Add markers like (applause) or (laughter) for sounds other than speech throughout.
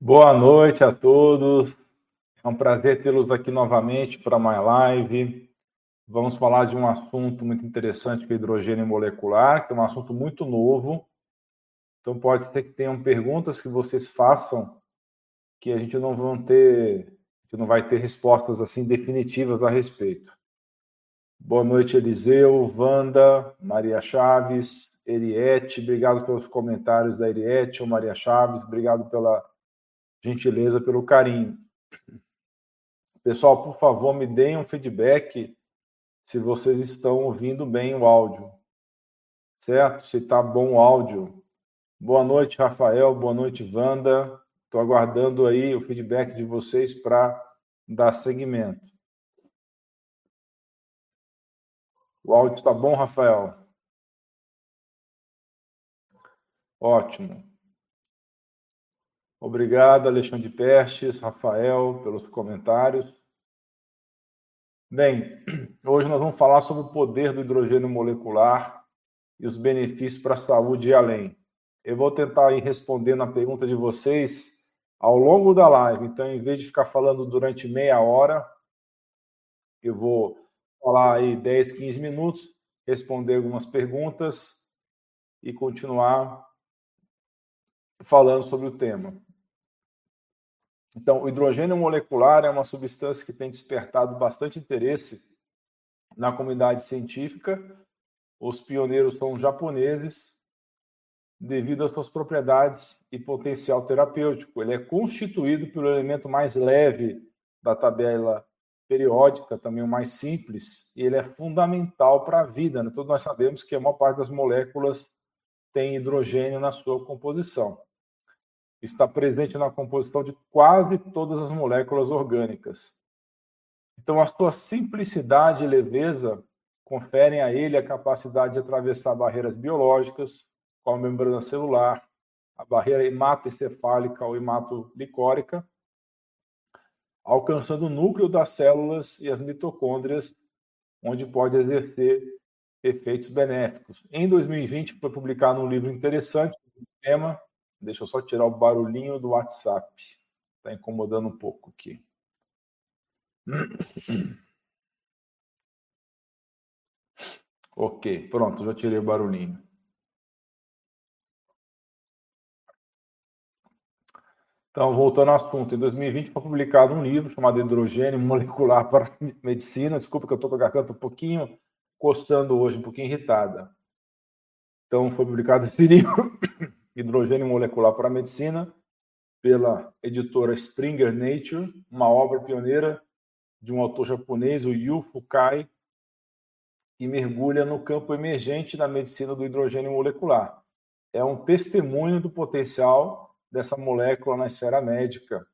Boa noite a todos. É um prazer tê-los aqui novamente para mais live. Vamos falar de um assunto muito interessante que é hidrogênio molecular, que é um assunto muito novo. Então pode ser que tenham perguntas que vocês façam que a gente não vão ter, que não vai ter respostas assim definitivas a respeito. Boa noite, Eliseu, Wanda, Maria Chaves, Eriette, obrigado pelos comentários da Eriette ou Maria Chaves, obrigado pela gentileza, pelo carinho. Pessoal, por favor, me deem um feedback se vocês estão ouvindo bem o áudio. Certo? Se está bom o áudio. Boa noite, Rafael. Boa noite, Wanda. Estou aguardando aí o feedback de vocês para dar seguimento. O áudio está bom, Rafael? Ótimo. Obrigado, Alexandre Pestes, Rafael, pelos comentários. Bem, (clears throat) hoje nós vamos falar sobre o poder do hidrogênio molecular e os benefícios para a saúde e além. Eu vou tentar ir respondendo a pergunta de vocês ao longo da live. Então, em vez de ficar falando durante meia hora, eu vou falar aí 10, 15 minutos, responder algumas perguntas e continuar falando sobre o tema. Então, o hidrogênio molecular é uma substância que tem despertado bastante interesse na comunidade científica. Os pioneiros são japoneses, devido às suas propriedades e potencial terapêutico. Ele é constituído pelo elemento mais leve da tabela periódica, também o mais simples, e ele é fundamental para a vida. Né? Todos nós sabemos que a maior parte das moléculas tem hidrogênio na sua composição está presente na composição de quase todas as moléculas orgânicas. Então, a sua simplicidade e leveza conferem a ele a capacidade de atravessar barreiras biológicas, como a membrana celular, a barreira hematoencefálica ou hematolicórica, alcançando o núcleo das células e as mitocôndrias, onde pode exercer efeitos benéficos. Em 2020, foi publicado um livro interessante do tema Deixa eu só tirar o barulhinho do WhatsApp. Está incomodando um pouco aqui. (clears throat) Ok, pronto, já tirei o barulhinho. Então, voltando ao assunto, em 2020 foi publicado um livro chamado Hidrogênio Molecular para (laughs) Medicina. Desculpa que eu estou com a garganta um pouquinho coçando hoje, um pouquinho irritada. Então, foi publicado esse (laughs) livro Hidrogênio Molecular para a Medicina, pela editora Springer Nature, uma obra pioneira de um autor japonês, o Yu Fukai, que mergulha no campo emergente da medicina do hidrogênio molecular. É um testemunho do potencial dessa molécula na esfera médica.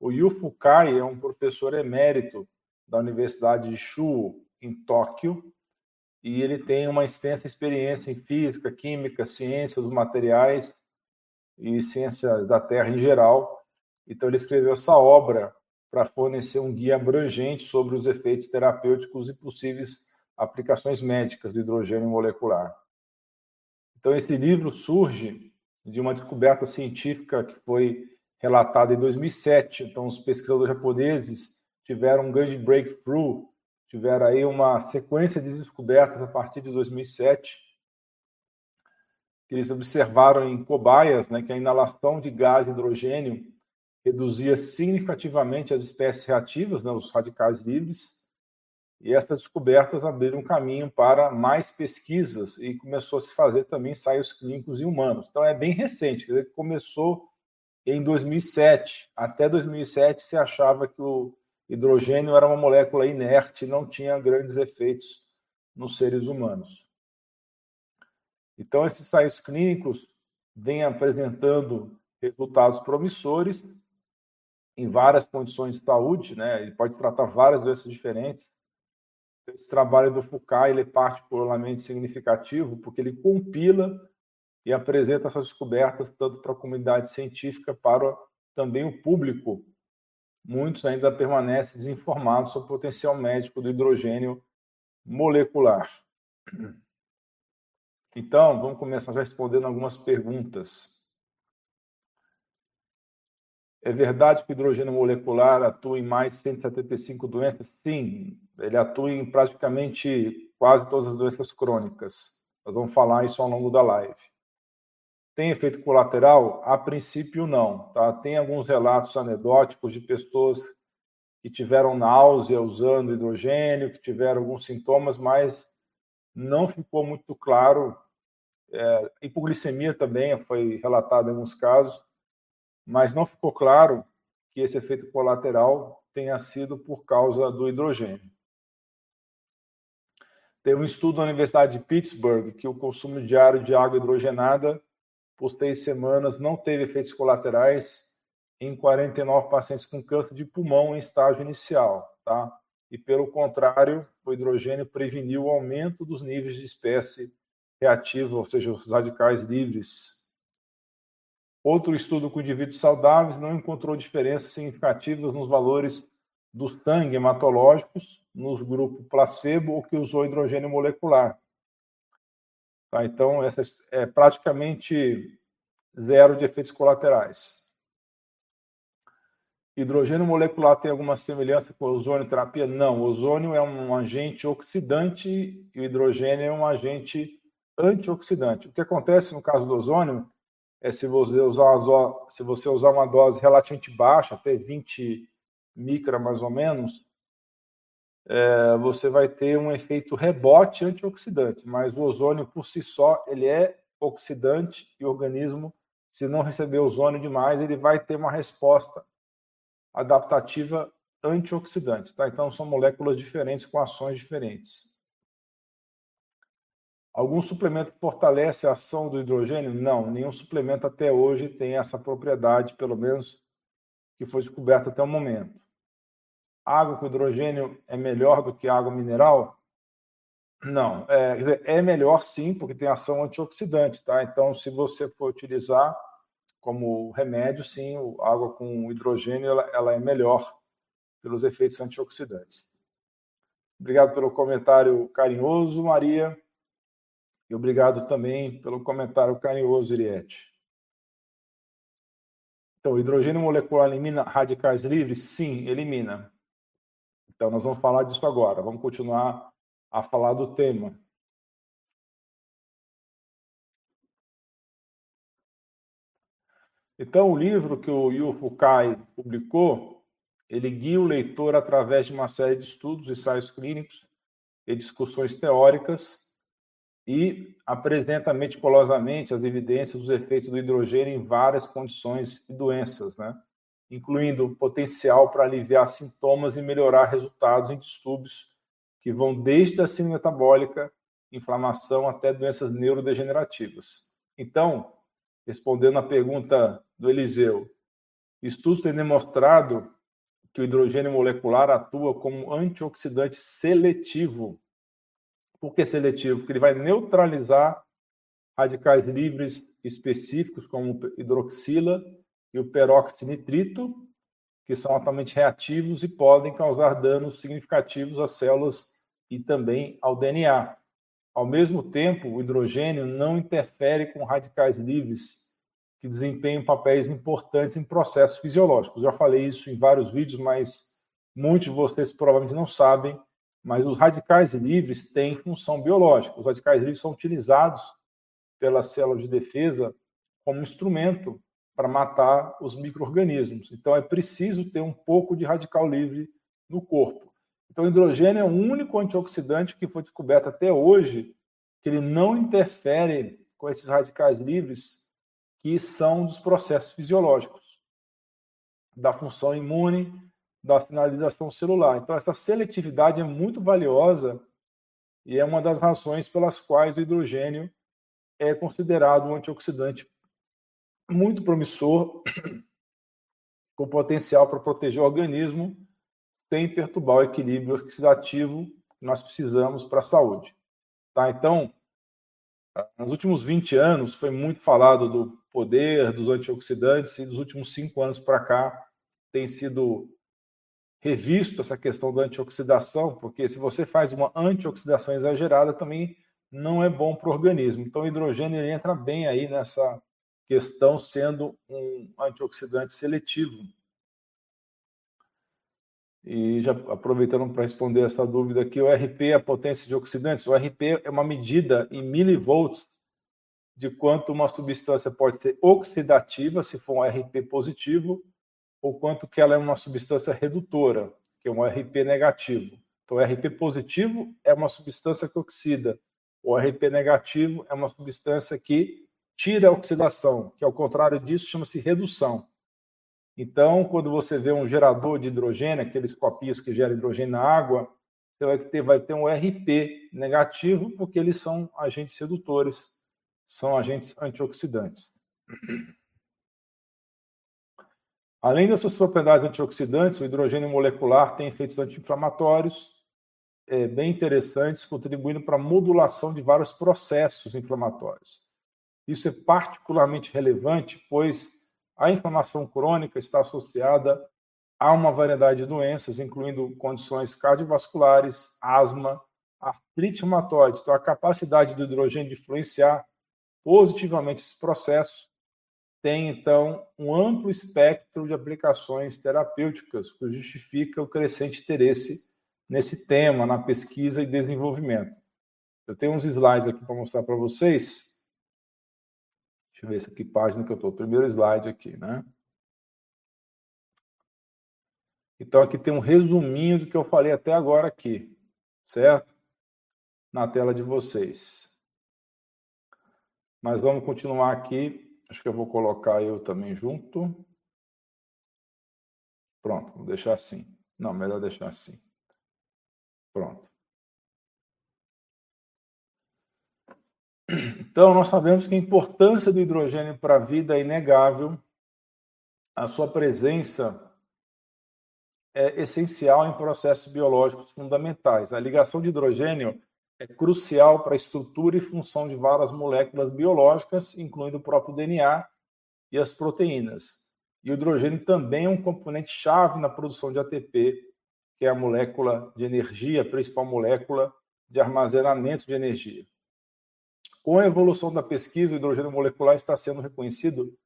O Yu Fukai é um professor emérito da Universidade de Shuo, em Tóquio, e ele tem uma extensa experiência em física, química, ciência dos materiais e ciência da Terra em geral. Então, ele escreveu essa obra para fornecer um guia abrangente sobre os efeitos terapêuticos e possíveis aplicações médicas do hidrogênio molecular. Então, esse livro surge de uma descoberta científica que foi relatada em 2007. Então, os pesquisadores japoneses tiveram um grande breakthrough, tiveram aí uma sequência de descobertas a partir de 2007 que eles observaram em cobaias né, que a inalação de gás hidrogênio reduzia significativamente as espécies reativas, né, os radicais livres, e essas descobertas abriram caminho para mais pesquisas e começou a se fazer também ensaios clínicos em humanos. Então é bem recente, quer dizer, começou em 2007. Até 2007 se achava que o hidrogênio era uma molécula inerte não tinha grandes efeitos nos seres humanos. Então, esses ensaios clínicos vêm apresentando resultados promissores em várias condições de saúde, né? Ele pode tratar várias doenças diferentes. Esse trabalho do Foucault ele é particularmente significativo porque ele compila e apresenta essas descobertas tanto para a comunidade científica para também o público. Muitos ainda permanecem desinformados sobre o potencial médico do hidrogênio molecular. Então, vamos começar respondendo algumas perguntas. É verdade que o hidrogênio molecular atua em mais de 175 doenças? Sim, ele atua em praticamente quase todas as doenças crônicas. Nós vamos falar isso ao longo da live. Tem efeito colateral? A princípio, não. Tá? Tem alguns relatos anedóticos de pessoas que tiveram náusea usando hidrogênio, que tiveram alguns sintomas, mas não ficou muito claro. É, hipoglicemia também foi relatada em alguns casos, mas não ficou claro que esse efeito colateral tenha sido por causa do hidrogênio. Tem um estudo da Universidade de Pittsburgh que o consumo diário de água hidrogenada por três semanas não teve efeitos colaterais em 49 pacientes com câncer de pulmão em estágio inicial, tá? E pelo contrário, o hidrogênio preveniu o aumento dos níveis de espécie reativa, ou seja, os radicais livres. Outro estudo com indivíduos saudáveis não encontrou diferenças significativas nos valores do sangue hematológicos nos grupos placebo ou que usou hidrogênio molecular. Tá? Então, essa é praticamente zero de efeitos colaterais. Hidrogênio molecular tem alguma semelhança com a ozonioterapia? Não. O ozônio é um agente oxidante e o hidrogênio é um agente antioxidante. O que acontece no caso do ozônio é se você usar, uma, se você usar uma dose relativamente baixa, até 20 micra mais ou menos, é, você vai ter um efeito rebote antioxidante, mas o ozônio por si só ele é oxidante e o organismo, se não receber ozônio demais, ele vai ter uma resposta adaptativa antioxidante, tá? Então são moléculas diferentes com ações diferentes. Algum suplemento fortalece a ação do hidrogênio? Não, nenhum suplemento até hoje tem essa propriedade, pelo menos que foi descoberta até o momento água com hidrogênio é melhor do que água mineral? Não, é, dizer, é melhor sim, porque tem ação antioxidante, tá? Então, se você for utilizar como remédio, sim, a água com hidrogênio ela, ela é melhor pelos efeitos antioxidantes. Obrigado pelo comentário carinhoso, Maria. E obrigado também pelo comentário carinhoso, Iriete. Então, hidrogênio molecular elimina radicais livres? Sim, elimina. Então, nós vamos falar disso agora. Vamos continuar a falar do tema. Então, o livro que o Yu Fukai publicou, ele guia o leitor através de uma série de estudos, ensaios clínicos e discussões teóricas e apresenta meticulosamente as evidências dos efeitos do hidrogênio em várias condições e doenças, né? incluindo potencial para aliviar sintomas e melhorar resultados em distúrbios que vão desde a síndrome metabólica, inflamação até doenças neurodegenerativas. Então, respondendo à pergunta do Eliseu, estudos têm demonstrado que o hidrogênio molecular atua como antioxidante seletivo. Por que seletivo? Porque ele vai neutralizar radicais livres específicos, como hidroxila e o peroxinitrito, que são altamente reativos e podem causar danos significativos às células e também ao DNA. Ao mesmo tempo, o hidrogênio não interfere com radicais livres que desempenham papéis importantes em processos fisiológicos. Já falei isso em vários vídeos, mas muitos de vocês provavelmente não sabem, mas os radicais livres têm função biológica. Os radicais livres são utilizados pelas células de defesa como instrumento para matar os micro-organismos. Então, é preciso ter um pouco de radical livre no corpo. Então, o hidrogênio é o único antioxidante que foi descoberto até hoje que ele não interfere com esses radicais livres que são dos processos fisiológicos, da função imune, da sinalização celular. Então, essa seletividade é muito valiosa e é uma das razões pelas quais o hidrogênio é considerado um antioxidante muito promissor, (clears throat) com potencial para proteger o organismo sem perturbar o equilíbrio oxidativo que nós precisamos para a saúde. Tá? Então, nos últimos 20 anos foi muito falado do poder dos antioxidantes e dos últimos cinco anos para cá tem sido revisto essa questão da antioxidação, porque se você faz uma antioxidação exagerada também não é bom para o organismo. Então, o hidrogênio entra bem aí nessa questão sendo um antioxidante seletivo. E já aproveitando para responder essa dúvida aqui, o RP é a potência de oxidantes. O RP é uma medida em milivolts de quanto uma substância pode ser oxidativa, se for um RP positivo, ou quanto que ela é uma substância redutora, que é um RP negativo. Então, RP positivo é uma substância que oxida. O RP negativo é uma substância que tira a oxidação, que ao contrário disso chama-se redução. Então, quando você vê um gerador de hidrogênio, aqueles copinhos que geram hidrogênio na água, você vai ter, vai ter um RP negativo, porque eles são agentes redutores, são agentes antioxidantes. Além das suas propriedades antioxidantes, o hidrogênio molecular tem efeitos anti-inflamatórios é, bem interessantes, contribuindo para a modulação de vários processos inflamatórios. Isso é particularmente relevante, pois a inflamação crônica está associada a uma variedade de doenças, incluindo condições cardiovasculares, asma, artrite reumatoide. Então, a capacidade do hidrogênio de influenciar positivamente esse processo tem, então, um amplo espectro de aplicações terapêuticas, que justifica o crescente interesse nesse tema, na pesquisa e desenvolvimento. Eu tenho uns slides aqui para mostrar para vocês. Deixa eu ver se aqui página que eu estou. Primeiro slide aqui, né? Então aqui tem um resuminho do que eu falei até agora aqui, certo? Na tela de vocês. Mas vamos continuar aqui. Acho que eu vou colocar eu também junto. Pronto, vou deixar assim. Não, melhor deixar assim. Pronto. Então, nós sabemos que a importância do hidrogênio para a vida é inegável. A sua presença é essencial em processos biológicos fundamentais. A ligação de hidrogênio é crucial para a estrutura e função de várias moléculas biológicas, incluindo o próprio DNA e as proteínas. E o hidrogênio também é um componente chave na produção de ATP, que é a molécula de energia, a principal molécula de armazenamento de energia. Com a evolução da pesquisa, o hidrogênio molecular está sendo reconhecido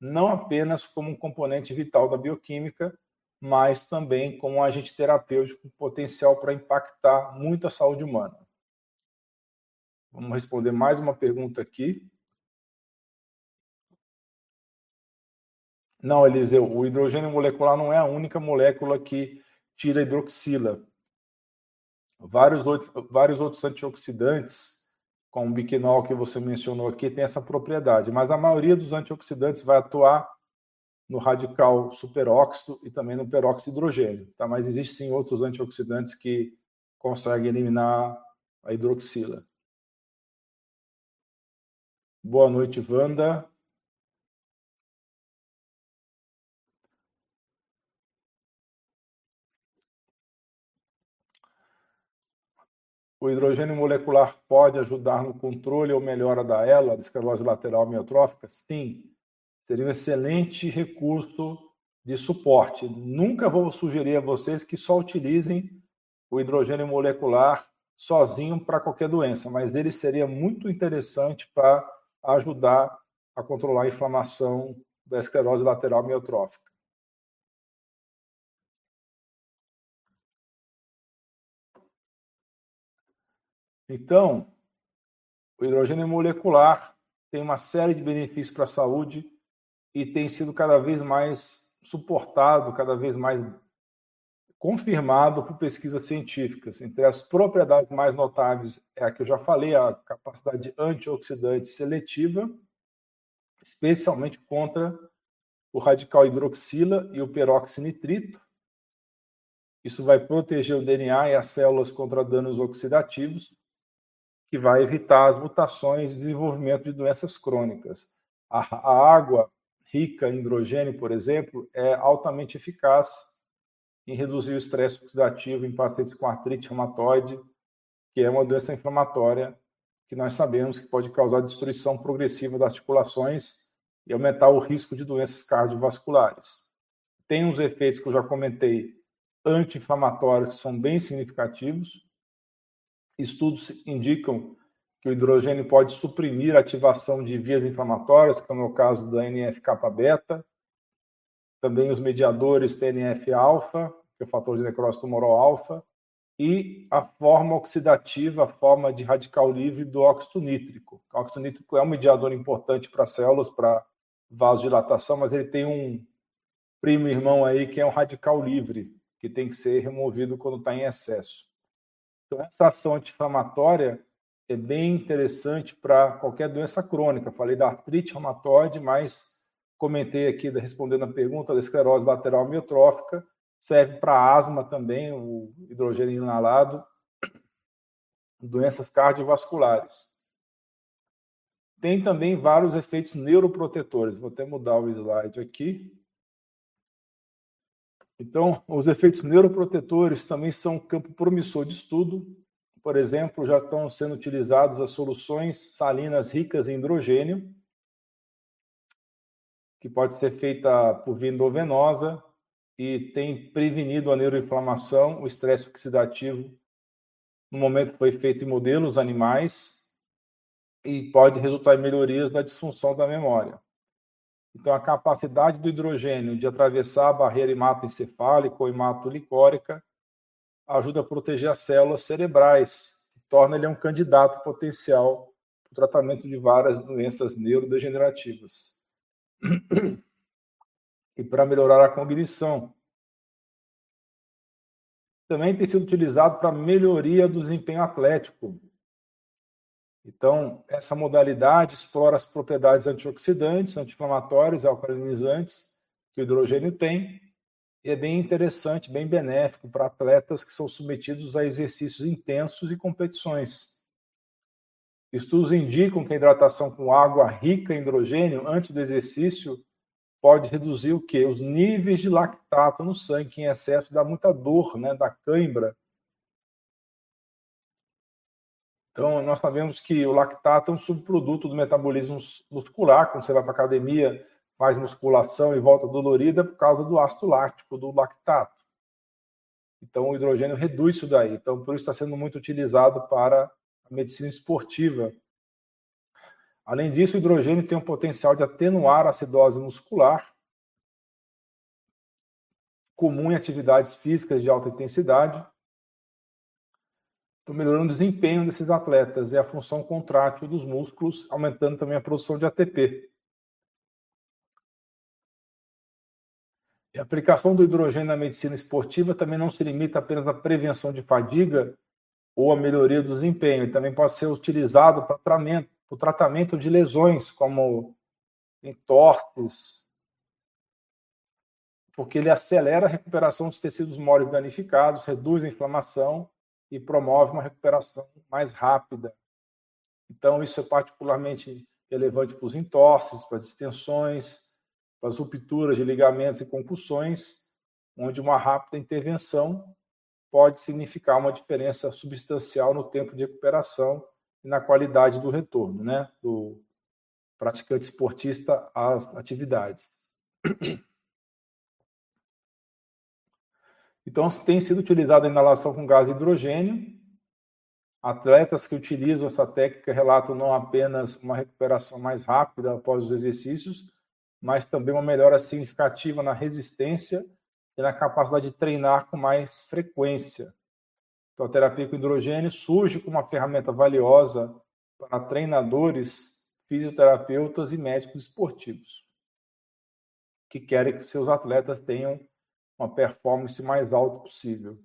não apenas como um componente vital da bioquímica, mas também como um agente terapêutico com potencial para impactar muito a saúde humana. Vamos responder mais uma pergunta aqui. Não, Eliseu, o hidrogênio molecular não é a única molécula que tira hidroxila. Vários outros, vários outros antioxidantes com o biquinol que você mencionou aqui, tem essa propriedade, mas a maioria dos antioxidantes vai atuar no radical superóxido e também no peróxido de hidrogênio, tá? Mas existem sim outros antioxidantes que conseguem eliminar a hidroxila. Boa noite, Wanda. O hidrogênio molecular pode ajudar no controle ou melhora da ELA, da esclerose lateral amiotrófica? Sim. Seria um excelente recurso de suporte. Nunca vou sugerir a vocês que só utilizem o hidrogênio molecular sozinho para qualquer doença, mas ele seria muito interessante para ajudar a controlar a inflamação da esclerose lateral amiotrófica. Então, o hidrogênio molecular tem uma série de benefícios para a saúde e tem sido cada vez mais suportado, cada vez mais confirmado por pesquisas científicas. Entre as propriedades mais notáveis é a que eu já falei, a capacidade antioxidante seletiva, especialmente contra o radical hidroxila e o peroxinitrito. Isso vai proteger o DNA e as células contra danos oxidativos que vai evitar as mutações e desenvolvimento de doenças crônicas. A, a água rica em hidrogênio, por exemplo, é altamente eficaz em reduzir o estresse oxidativo em pacientes com artrite reumatoide, que é uma doença inflamatória que nós sabemos que pode causar destruição progressiva das articulações e aumentar o risco de doenças cardiovasculares. Tem uns efeitos que eu já comentei anti-inflamatórios que são bem significativos, Estudos indicam que o hidrogênio pode suprimir a ativação de vias inflamatórias, como é o caso da NF-kappa beta, também os mediadores TNF-alfa que é o fator de necrose tumoral alfa, e a forma oxidativa, a forma de radical livre do óxido nítrico. O óxido nítrico é um mediador importante para células, para vasodilatação, mas ele tem um primo irmão aí que é um radical livre, que tem que ser removido quando está em excesso. Então, essa ação anti-inflamatória é bem interessante para qualquer doença crônica. Falei da artrite reumatoide, mas comentei aqui, respondendo a pergunta, da esclerose lateral amiotrófica, serve para asma também, o hidrogênio inalado, doenças cardiovasculares. Tem também vários efeitos neuroprotetores. Vou até mudar o slide aqui. Então, (laughs) os efeitos neuroprotetores também são um campo promissor de estudo. Por exemplo, já estão sendo utilizados as soluções salinas ricas em hidrogênio, que pode ser feita por via endovenosa e tem prevenido a neuroinflamação, o estresse oxidativo, no momento foi feito em modelos animais, e pode resultar em melhorias na disfunção da memória. Então, a capacidade do hidrogênio de atravessar a barreira hematoencefálica ou hematolicórica ajuda a proteger as células cerebrais, que torna ele um candidato potencial para o tratamento de várias doenças neurodegenerativas. E para melhorar a cognição. Também tem sido utilizado para melhoria do desempenho atlético, então, essa modalidade explora as propriedades antioxidantes, anti-inflamatórias, alcalinizantes que o hidrogênio tem, e é bem interessante, bem benéfico para atletas que são submetidos a exercícios intensos e competições. Estudos indicam que a hidratação com água rica em hidrogênio antes do exercício pode reduzir o quê? Os níveis de lactato no sangue, que em excesso dá muita dor, né, da cãibra Então, nós sabemos que o lactato é um subproduto do metabolismo muscular. Quando você vai para academia, faz musculação e volta dolorida por causa do ácido láctico, do lactato. Então, o hidrogênio reduz isso daí. Então, por isso está sendo muito utilizado para a medicina esportiva. Além disso, o hidrogênio tem um potencial de atenuar a acidose muscular, comum em atividades físicas de alta intensidade, Estou melhorando o desempenho desses atletas e a função contrátil dos músculos, aumentando também a produção de ATP. E a aplicação do hidrogênio na medicina esportiva também não se limita apenas à prevenção de fadiga ou à melhoria do desempenho, ele também pode ser utilizado para tratamento, o tratamento de lesões, como entortes, porque ele acelera a recuperação dos tecidos moles danificados, reduz a inflamação e promove uma recuperação mais rápida. Então, isso é particularmente relevante para os entorses, para as extensões, para as rupturas de ligamentos e concussões, onde uma rápida intervenção pode significar uma diferença substancial no tempo de recuperação e na qualidade do retorno, né, do praticante esportista às atividades. Então, tem sido utilizada a inalação com gás hidrogênio. Atletas que utilizam essa técnica relatam não apenas uma recuperação mais rápida após os exercícios, mas também uma melhora significativa na resistência e na capacidade de treinar com mais frequência. Então, a terapia com hidrogênio surge como uma ferramenta valiosa para treinadores, fisioterapeutas e médicos esportivos que querem que seus atletas tenham uma performance mais alta possível.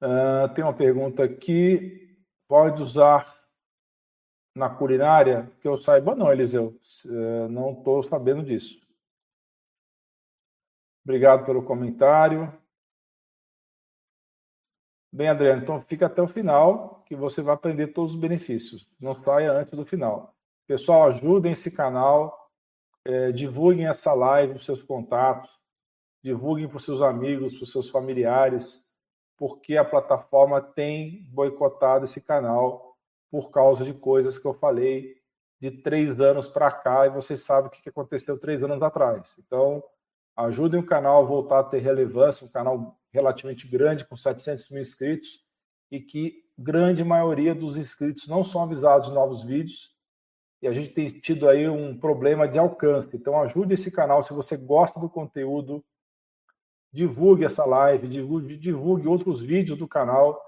Uh, tem uma pergunta aqui: pode usar na culinária? Que eu saiba, não, Eliseu. Uh, não estou sabendo disso. Obrigado pelo comentário. Bem, Adriano, então fica até o final que você vai aprender todos os benefícios. Não saia antes do final. Pessoal, ajudem esse canal, é, divulguem essa live para seus contatos divulguem para os seus amigos, para os seus familiares, porque a plataforma tem boicotado esse canal por causa de coisas que eu falei de três anos para cá e vocês sabem o que aconteceu três anos atrás. Então, ajudem o canal a voltar a ter relevância, um canal relativamente grande, com 700 mil inscritos, e que grande maioria dos inscritos não são avisados de novos vídeos, e a gente tem tido aí um problema de alcance. Então, ajude esse canal se você gosta do conteúdo divulgue essa live, divulgue, divulgue outros vídeos do canal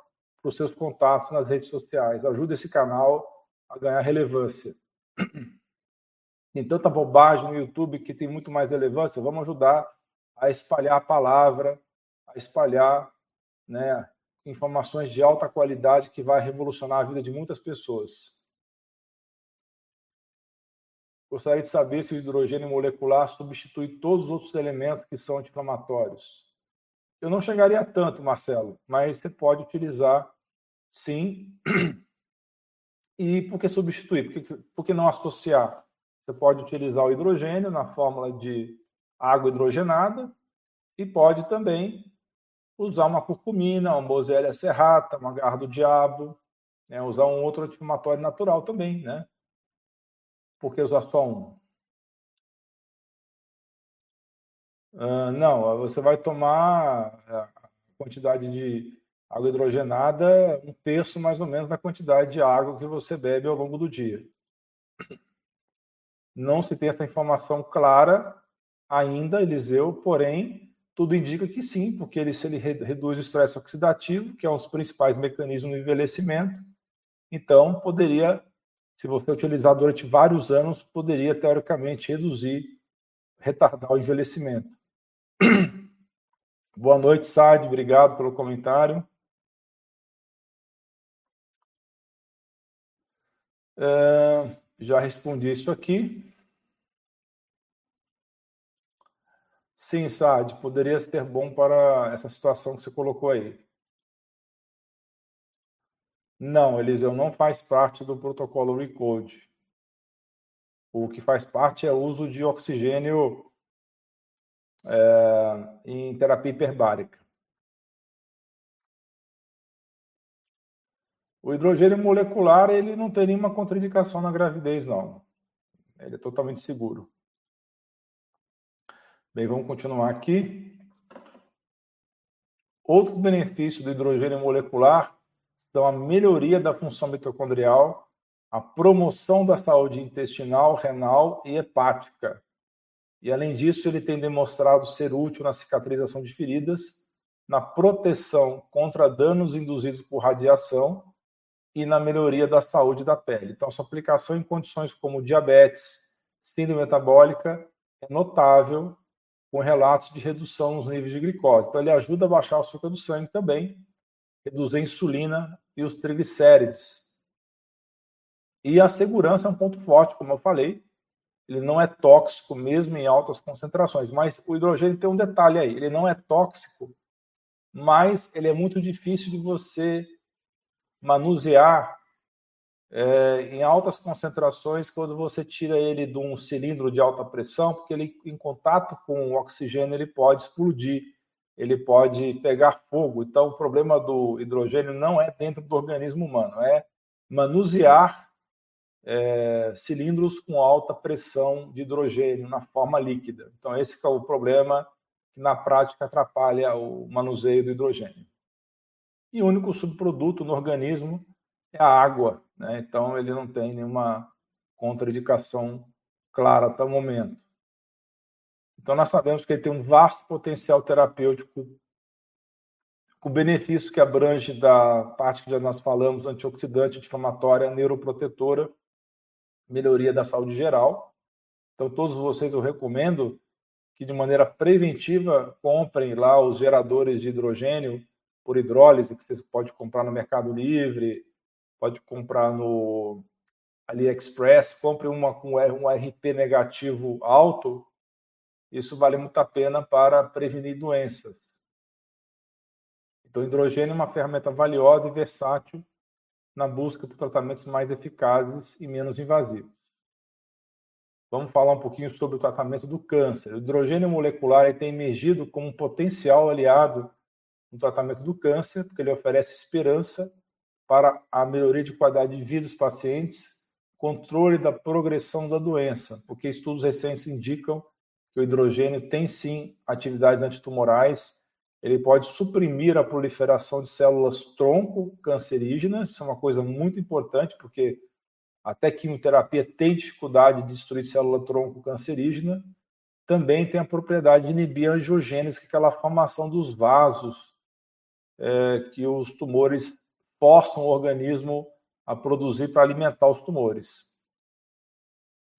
para os seus contatos nas redes sociais. Ajude esse canal a ganhar relevância. Tem tanta bobagem no YouTube que tem muito mais relevância. Vamos ajudar a espalhar a palavra, a espalhar né, informações de alta qualidade que vai revolucionar a vida de muitas pessoas. Gostaria de saber se o hidrogênio molecular substitui todos os outros elementos que são anti-inflamatórios. Eu não chegaria a tanto, Marcelo, mas você pode utilizar sim. (clears throat) E por que substituir? Por que, por que não associar? Você pode utilizar o hidrogênio na fórmula de água hidrogenada e pode também usar uma curcumina, uma Boswellia serrata, uma garra do diabo, né? usar um outro anti-inflamatório natural também, né? Por que usar só um? Uh, não, você vai tomar a quantidade de água hidrogenada, um terço mais ou menos da quantidade de água que você bebe ao longo do dia. Não se tem essa informação clara ainda, Eliseu, porém, tudo indica que sim, porque ele, se ele reduz o estresse oxidativo, que é um dos principais mecanismos do envelhecimento, então poderia, se você utilizar durante vários anos, poderia teoricamente reduzir, retardar o envelhecimento. (clears throat) Boa noite, Sad, obrigado pelo comentário. É, já respondi isso aqui. Sim, Sad, poderia ser bom para essa situação que você colocou aí. Não, Eliseu, não faz parte do protocolo Recode. O que faz parte é o uso de oxigênio é, em terapia hiperbárica. O hidrogênio molecular ele não tem nenhuma contraindicação na gravidez, não. Ele é totalmente seguro. Bem, vamos continuar aqui. Outros benefícios do hidrogênio molecular são a melhoria da função mitocondrial, a promoção da saúde intestinal, renal e hepática. E, além disso, ele tem demonstrado ser útil na cicatrização de feridas, na proteção contra danos induzidos por radiação e na melhoria da saúde da pele. Então, sua aplicação em condições como diabetes, síndrome metabólica é notável com relatos de redução nos níveis de glicose. Então, ele ajuda a baixar o açúcar do sangue também, reduzir a insulina e os triglicérides. E a segurança é um ponto forte, como eu falei. Ele não é tóxico mesmo em altas concentrações, mas o hidrogênio tem um detalhe aí, ele não é tóxico, mas ele é muito difícil de você manusear é, em altas concentrações quando você tira ele de um cilindro de alta pressão, porque ele em contato com o oxigênio ele pode explodir, ele pode pegar fogo. Então o problema do hidrogênio não é dentro do organismo humano, é manusear é, cilindros com alta pressão de hidrogênio na forma líquida. Então esse é o problema que na prática atrapalha o manuseio do hidrogênio. E o único subproduto no organismo é a água, né? então ele não tem nenhuma contraindicação clara até o momento. Então nós sabemos que ele tem um vasto potencial terapêutico, com benefício que abrange da parte que já nós falamos, antioxidante, anti-inflamatória, neuroprotetora, melhoria da saúde geral. Então todos vocês eu recomendo que de maneira preventiva comprem lá os geradores de hidrogênio por hidrólise que você pode comprar no Mercado Livre, pode comprar no AliExpress, compre uma com um RP negativo alto, isso vale muito a pena para prevenir doenças. Então, hidrogênio é uma ferramenta valiosa e versátil na busca por tratamentos mais eficazes e menos invasivos. Vamos falar um pouquinho sobre o tratamento do câncer. O hidrogênio molecular tem emergido como um potencial aliado no tratamento do câncer, porque ele oferece esperança para a melhoria de qualidade de vida dos pacientes, controle da progressão da doença, porque estudos recentes indicam que o hidrogênio tem sim atividades antitumorais, ele pode suprimir a proliferação de células tronco cancerígenas, isso é uma coisa muito importante, porque até quimioterapia tem dificuldade de destruir célula tronco cancerígena, também tem a propriedade de inibir angiogênese, que é aquela formação dos vasos é, que os tumores forçam o organismo a produzir para alimentar os tumores.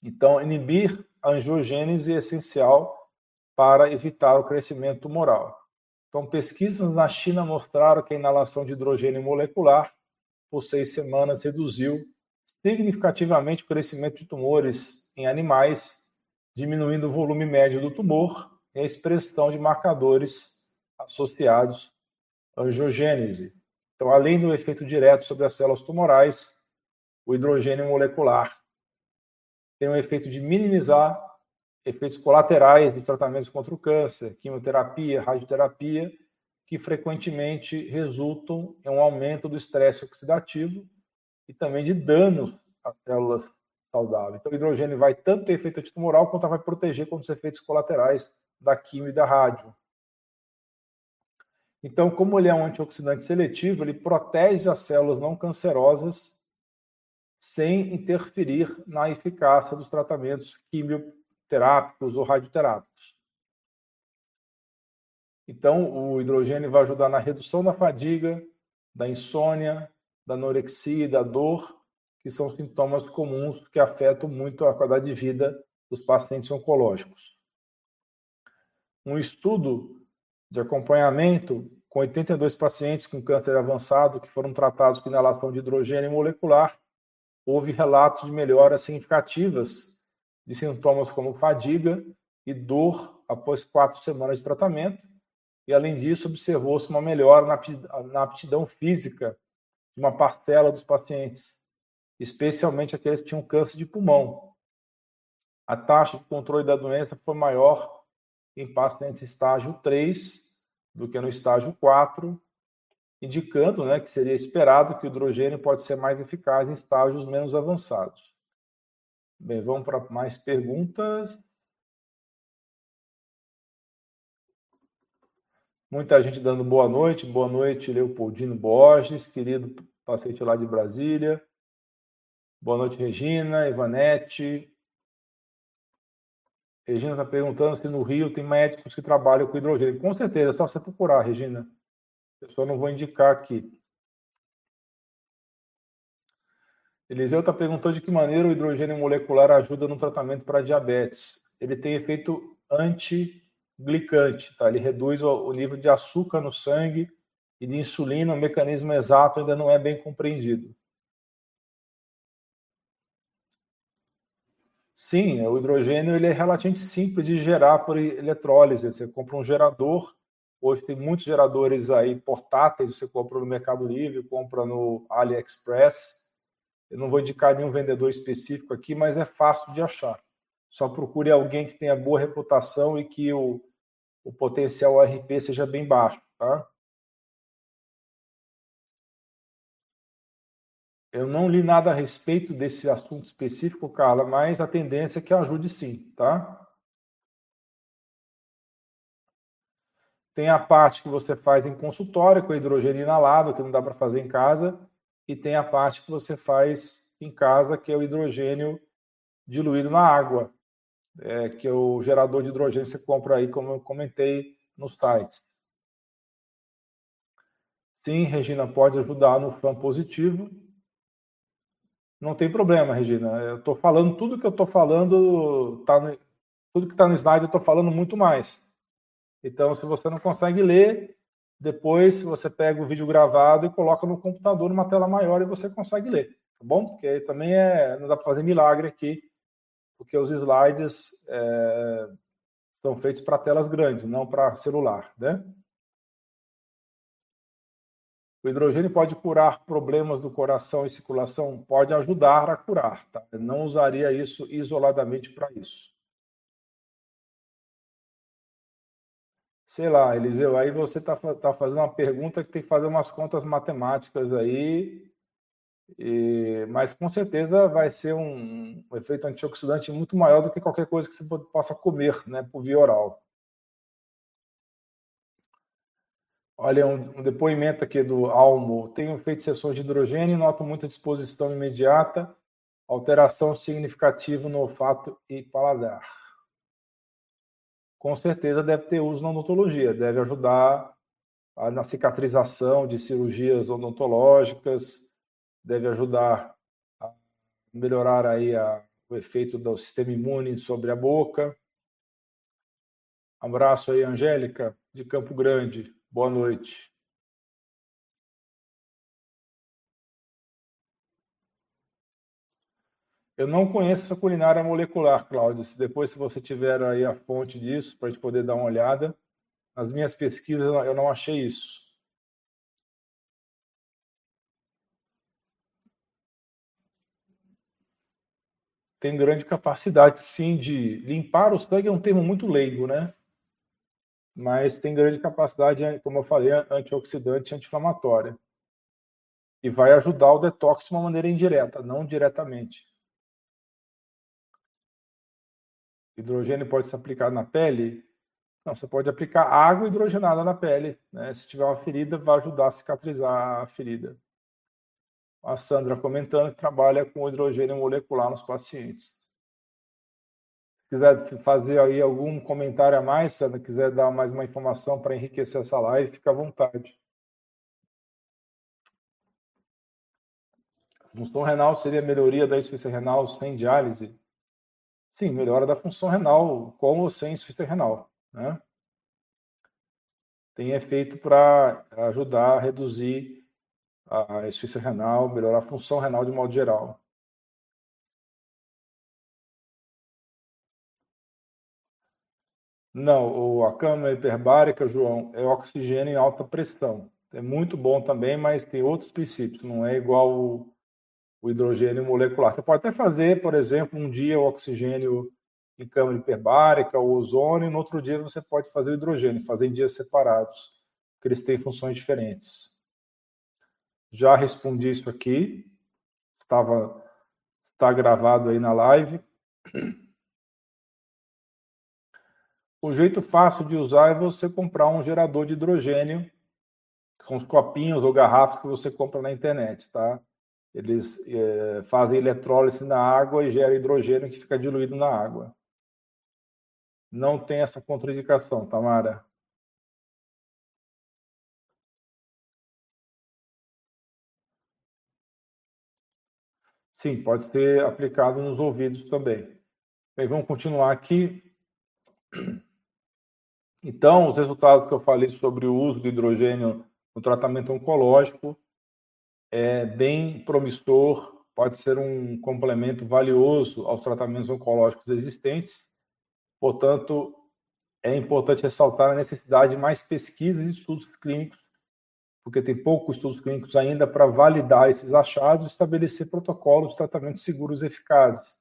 Então, inibir a angiogênese é essencial para evitar o crescimento tumoral. Então, pesquisas na China mostraram que a inalação de hidrogênio molecular por seis semanas reduziu significativamente o crescimento de tumores em animais, diminuindo o volume médio do tumor e a expressão de marcadores associados angiogênese. Então, além do efeito direto sobre as células tumorais, o hidrogênio molecular tem o efeito de minimizar efeitos colaterais de tratamentos contra o câncer, quimioterapia, radioterapia, que frequentemente resultam em um aumento do estresse oxidativo e também de danos às células saudáveis. Então, o hidrogênio vai tanto ter efeito antitumoral quanto vai proteger contra os efeitos colaterais da quimio e da rádio. Então, como ele é um antioxidante seletivo, ele protege as células não cancerosas sem interferir na eficácia dos tratamentos quimioterápicos ou radioterápicos. Então, o hidrogênio vai ajudar na redução da fadiga, da insônia, da anorexia e da dor, que são sintomas comuns que afetam muito a qualidade de vida dos pacientes oncológicos. Um estudo de acompanhamento com 82 pacientes com câncer avançado que foram tratados com inalação de hidrogênio molecular houve relatos de melhoras significativas de sintomas como fadiga e dor após quatro semanas de tratamento. E, além disso, observou-se uma melhora na aptidão física de uma parcela dos pacientes, especialmente aqueles que tinham câncer de pulmão. A taxa de controle da doença foi maior em pacientes estágio 3 do que no estágio 4 indicando né, que seria esperado que o hidrogênio pode ser mais eficaz em estágios menos avançados. Bem, vamos para mais perguntas. Muita gente dando boa noite. Boa noite, Leopoldino Borges, querido paciente lá de Brasília. Boa noite, Regina, Ivanete. Regina está perguntando se no Rio tem médicos que trabalham com hidrogênio. Com certeza, é só você procurar, Regina. Eu só não vou indicar aqui. Eliseu está perguntando de que maneira o hidrogênio molecular ajuda no tratamento para diabetes. Ele tem efeito antiglicante, tá? Ele reduz o nível de açúcar no sangue e de insulina. O mecanismo exato ainda não é bem compreendido. Sim, o hidrogênio ele é relativamente simples de gerar por eletrólise. Você compra um gerador Hoje tem muitos geradores aí portáteis, você compra no Mercado Livre, compra no AliExpress. Eu não vou indicar nenhum vendedor específico aqui, mas é fácil de achar. Só procure alguém que tenha boa reputação e que o, o potencial RP seja bem baixo, tá? Eu não li nada a respeito desse assunto específico, Carla, mas a tendência é que ajude sim, tá? Tem a parte que você faz em consultório com hidrogênio inalado, que não dá para fazer em casa, e tem a parte que você faz em casa, que é o hidrogênio diluído na água, é, que é o gerador de hidrogênio você compra aí, como eu comentei nos sites. Sim, Regina, pode ajudar no FAM positivo. Não tem problema, Regina. Eu estou falando tudo que eu estou falando, tá no, tudo que está no slide, eu estou falando muito mais. Então, se você não consegue ler, depois você pega o vídeo gravado e coloca no computador numa tela maior e você consegue ler, tá bom? Porque também é, não dá para fazer milagre aqui, porque os slides é, são feitos para telas grandes, não para celular, né? O hidrogênio pode curar problemas do coração e circulação? Pode ajudar a curar, tá? Eu não usaria isso isoladamente para isso. sei lá, Eliseu, aí você está tá fazendo uma pergunta que tem que fazer umas contas matemáticas aí, e, mas com certeza vai ser um, um, efeito antioxidante muito maior do que qualquer coisa que você possa comer, né, por via oral. Olha, um, um depoimento aqui do Almo. Tenho feito sessões de hidrogênio e noto muita disposição imediata, alteração significativa no olfato e paladar. com certeza deve ter uso na odontologia, deve ajudar na cicatrização de cirurgias odontológicas, deve ajudar a melhorar aí a, o efeito do sistema imune sobre a boca. Abraço aí, Angélica, de Campo Grande. Boa noite. Eu não conheço essa culinária molecular, Cláudio. Se depois, se você tiver aí a fonte disso, para a gente poder dar uma olhada. Nas minhas pesquisas, eu não achei isso. Tem grande capacidade, sim, de limpar o sangue, é um termo muito leigo, né? Mas tem grande capacidade, como eu falei, antioxidante e anti-inflamatória. E vai ajudar o detox de uma maneira indireta, não diretamente. hidrogênio pode ser aplicado na pele? Não, você pode aplicar água hidrogenada na pele. Né? Se tiver uma ferida, vai ajudar a cicatrizar a ferida. A Sandra comentando que trabalha com hidrogênio molecular nos pacientes. Se quiser fazer aí algum comentário a mais, Sandra, quiser dar mais uma informação para enriquecer essa live, fica à vontade. Função renal seria melhoria da insuficiência renal sem diálise? Sim, melhora da função renal, com ou sem insuficiência renal. Né? Tem efeito para ajudar a reduzir a insuficiência renal, melhorar a função renal de modo geral. Não, a câmara hiperbárica, João, é oxigênio em alta pressão. É muito bom também, mas tem outros princípios. Não é igual o hidrogênio molecular. Você pode até fazer, por exemplo, um dia o oxigênio em câmara hiperbárica, o ozônio, e no outro dia você pode fazer o hidrogênio, fazer em dias separados, porque eles têm funções diferentes. Já respondi isso aqui, estava está gravado aí na live. O jeito fácil de usar é você comprar um gerador de hidrogênio, são os copinhos ou garrafas que você compra na internet, tá? eles é, fazem eletrólise na água e gera hidrogênio que fica diluído na água. Não tem essa contraindicação, Tamara. Sim, pode ser aplicado nos ouvidos também. Bem, vamos continuar aqui. Então, os resultados que eu falei sobre o uso do hidrogênio no tratamento oncológico é bem promissor, pode ser um complemento valioso aos tratamentos oncológicos existentes. Portanto, é importante ressaltar a necessidade de mais pesquisas e estudos clínicos, porque tem poucos estudos clínicos ainda para validar esses achados e estabelecer protocolos de tratamento seguros e eficazes.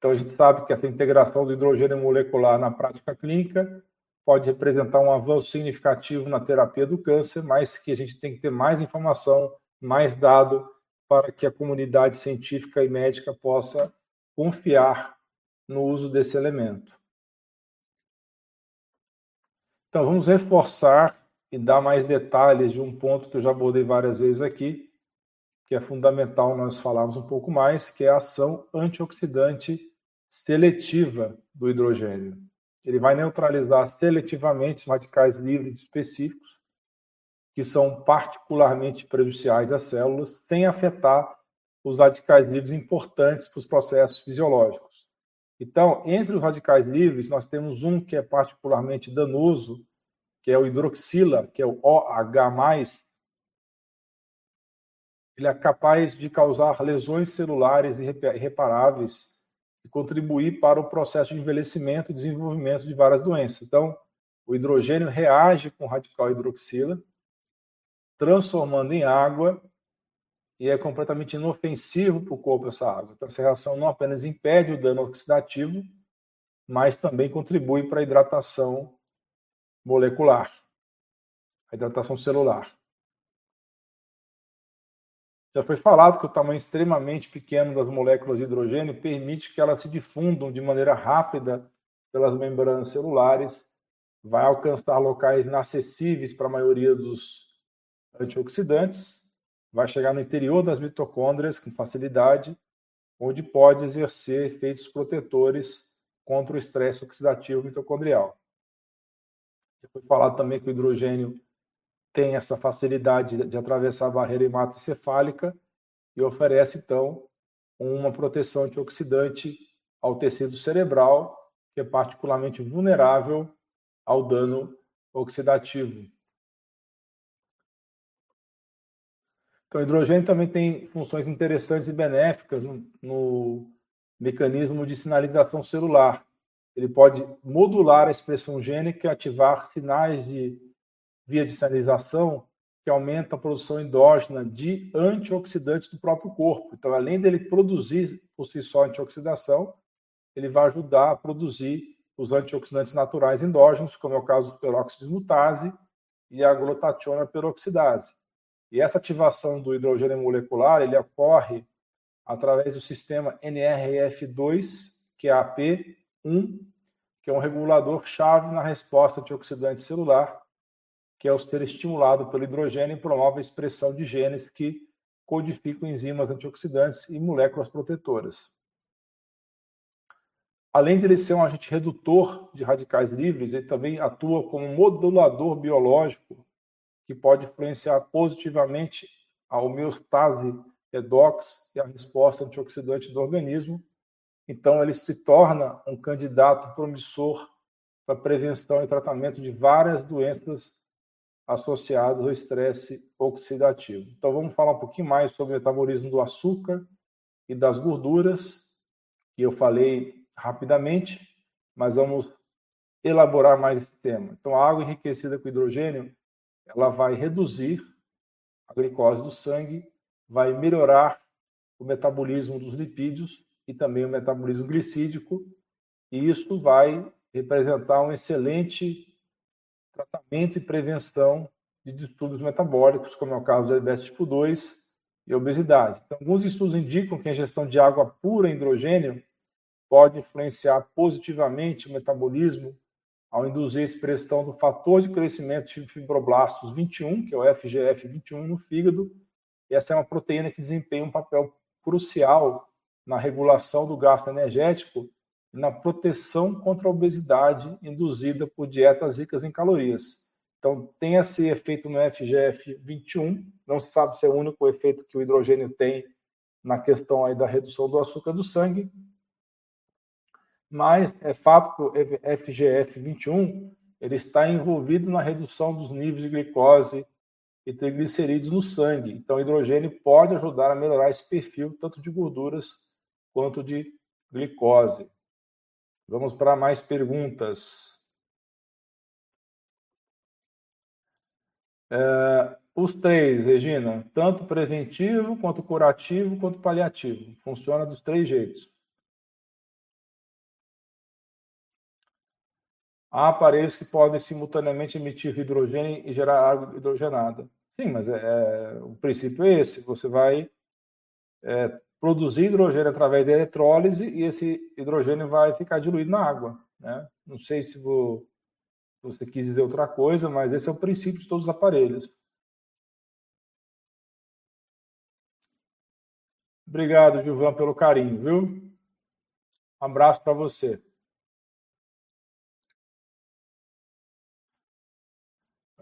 Então, a gente sabe que essa integração do hidrogênio molecular na prática clínica pode representar um avanço significativo na terapia do câncer, mas que a gente tem que ter mais informação, mais dado para que a comunidade científica e médica possa confiar no uso desse elemento. Então, vamos reforçar e dar mais detalhes de um ponto que eu já abordei várias vezes aqui, que é fundamental nós falarmos um pouco mais, que é a ação antioxidante seletiva do hidrogênio. Ele vai neutralizar seletivamente radicais livres específicos, que são particularmente prejudiciais às células, sem afetar os radicais livres importantes para os processos fisiológicos. Então, entre os radicais livres, nós temos um que é particularmente danoso, que é o hidroxila, que é o OH+. Ele é capaz de causar lesões celulares irreparáveis e contribuir para o processo de envelhecimento e desenvolvimento de várias doenças. Então, o hidrogênio reage com o radical hidroxila, transformando em água e é completamente inofensivo para o corpo essa água. Então, essa reação não apenas impede o dano oxidativo, mas também contribui para a hidratação molecular, a hidratação celular. Já foi falado que o tamanho extremamente pequeno das moléculas de hidrogênio permite que elas se difundam de maneira rápida pelas membranas celulares, vai alcançar locais inacessíveis para a maioria dos antioxidantes, vai chegar no interior das mitocôndrias com facilidade, onde pode exercer efeitos protetores contra o estresse oxidativo mitocondrial. Foi falado também que o hidrogênio tem essa facilidade de atravessar a barreira hematoencefálica e oferece, então, uma proteção antioxidante ao tecido cerebral, que é particularmente vulnerável ao dano oxidativo. Então, o hidrogênio também tem funções interessantes e benéficas no, no mecanismo de sinalização celular. Ele pode modular a expressão gênica e ativar sinais de via de sinalização que aumentam a produção endógena de antioxidantes do próprio corpo. Então, além dele produzir por si só antioxidação, ele vai ajudar a produzir os antioxidantes naturais endógenos, como é o caso do peróxido de mutase e a glutationa peroxidase. E essa ativação do hidrogênio molecular, ele ocorre através do sistema NRF2, que é AP1, que é um regulador chave na resposta antioxidante celular, que é o ser estimulado pelo hidrogênio e promove a expressão de genes que codificam enzimas antioxidantes e moléculas protetoras. Além de ele ser um agente redutor de radicais livres, ele também atua como modulador biológico que pode influenciar positivamente a homeostase redox e a resposta antioxidante do organismo. Então, ele se torna um candidato promissor para prevenção e tratamento de várias doenças associadas ao estresse oxidativo. Então, vamos falar um pouquinho mais sobre o metabolismo do açúcar e das gorduras, que eu falei rapidamente, mas vamos elaborar mais esse tema. Então, a água enriquecida com hidrogênio ela vai reduzir a glicose do sangue, vai melhorar o metabolismo dos lipídios e também o metabolismo glicídico, e isso vai representar um excelente tratamento e prevenção de distúrbios metabólicos, como é o caso do diabetes tipo 2 e obesidade. Então, alguns estudos indicam que a ingestão de água pura em hidrogênio pode influenciar positivamente o metabolismo ao induzir a expressão do fator de crescimento de fibroblastos 21, que é o FGF21 no fígado. Essa é uma proteína que desempenha um papel crucial na regulação do gasto energético e na proteção contra a obesidade induzida por dietas ricas em calorias. Então, tem esse efeito no FGF21, não se sabe se é o único efeito que o hidrogênio tem na questão aí da redução do açúcar do sangue, mas é fato que o FGF21 ele está envolvido na redução dos níveis de glicose e triglicerídeos no sangue. Então, o hidrogênio pode ajudar a melhorar esse perfil, tanto de gorduras quanto de glicose. Vamos para mais perguntas. É, os três, Regina, tanto preventivo, quanto curativo, quanto paliativo. Funciona dos três jeitos. Há aparelhos que podem simultaneamente emitir hidrogênio e gerar água hidrogenada. Sim, mas é, é, o princípio é esse: você vai é, produzir hidrogênio através da eletrólise e esse hidrogênio vai ficar diluído na água. Né? Não sei se você quis dizer outra coisa, mas esse é o princípio de todos os aparelhos. Obrigado, Gilvan, pelo carinho, viu? Um abraço para você.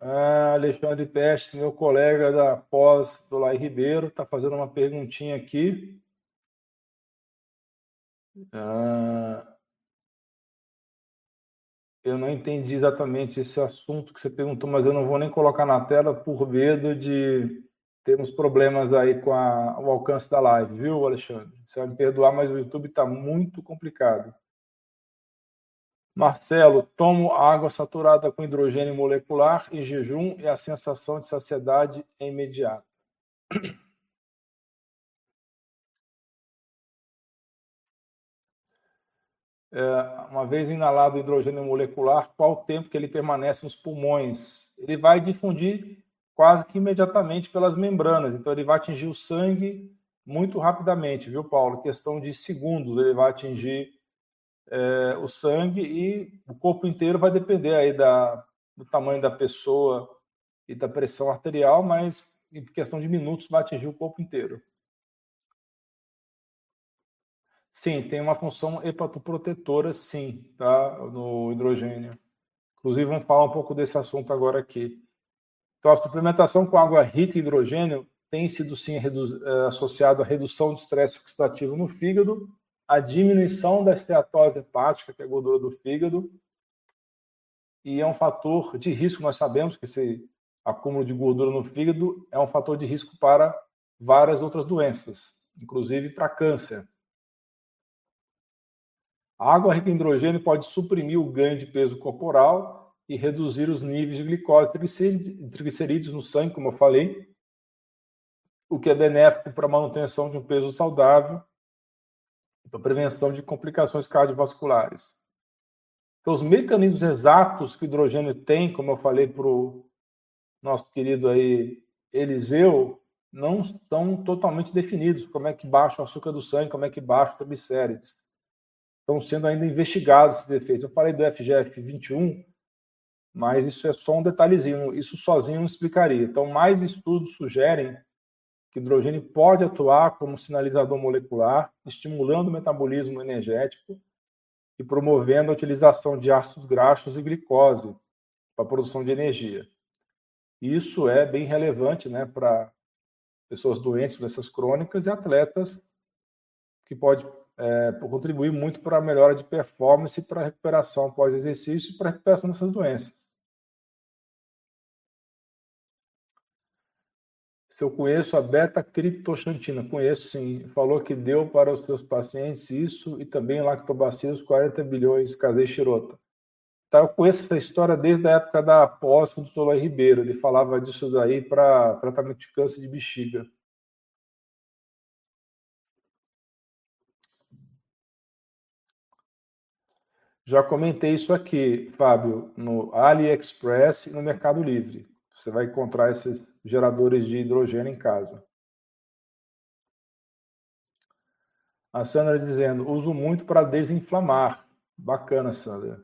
Ah, Alexandre Peste, meu colega da pós do Lai Ribeiro, está fazendo uma perguntinha aqui. Ah, eu não entendi exatamente esse assunto que você perguntou, mas eu não vou nem colocar na tela por medo de termos problemas aí com a, o alcance da live, viu, Alexandre? Você vai me perdoar, mas o YouTube está muito complicado. Marcelo, tomo água saturada com hidrogênio molecular em jejum e a sensação de saciedade é imediata. Uma vez inalado o hidrogênio molecular, qual o tempo que ele permanece nos pulmões? Ele vai difundir quase que imediatamente pelas membranas, então ele vai atingir o sangue muito rapidamente, viu, Paulo? Questão de segundos ele vai atingir é, o sangue e o corpo inteiro vai depender aí da, do tamanho da pessoa e da pressão arterial, mas em questão de minutos vai atingir o corpo inteiro. Sim, tem uma função hepatoprotetora, sim, tá? No hidrogênio. Inclusive, vamos falar um pouco desse assunto agora aqui. Então, a suplementação com água rica em hidrogênio tem sido, sim, eh, associado à redução de estresse oxidativo no fígado, à diminuição da esteatose hepática, que é a gordura do fígado, e é um fator de risco. Nós sabemos que esse acúmulo de gordura no fígado é um fator de risco para várias outras doenças, inclusive para câncer. A água rica em hidrogênio pode suprimir o ganho de peso corporal e reduzir os níveis de glicose e triglicerídeos no sangue, como eu falei, o que é benéfico para a manutenção de um peso saudável e para a prevenção de complicações cardiovasculares. Então, os mecanismos exatos que o hidrogênio tem, como eu falei para o nosso querido aí Eliseu, não estão totalmente definidos. Como é que baixa o açúcar do sangue, como é que baixa o triglicérides estão sendo ainda investigados esses efeitos. Eu falei do FGF 21, mas isso é só um detalhezinho, isso sozinho não explicaria. Então, mais estudos sugerem que hidrogênio pode atuar como sinalizador molecular, estimulando o metabolismo energético e promovendo a utilização de ácidos graxos e glicose para a produção de energia. Isso é bem relevante né, para pessoas doentes, doenças crônicas e atletas, que pode é, contribuir muito para a melhora de performance, para a recuperação pós-exercício e para a recuperação dessas doenças. Se eu conheço a beta-criptoxantina, conheço sim. Falou que deu para os seus pacientes isso e também lactobacilos 40 bilhões casei xirota. Tá, eu conheço essa história desde a época da pós do Dr. Ribeiro. Ele falava disso daí para tratamento de câncer de bexiga. Já comentei isso aqui, Fábio, no AliExpress e no Mercado Livre. Você vai encontrar esses geradores de hidrogênio em casa. A Sandra dizendo, uso muito para desinflamar. Bacana, Sandra.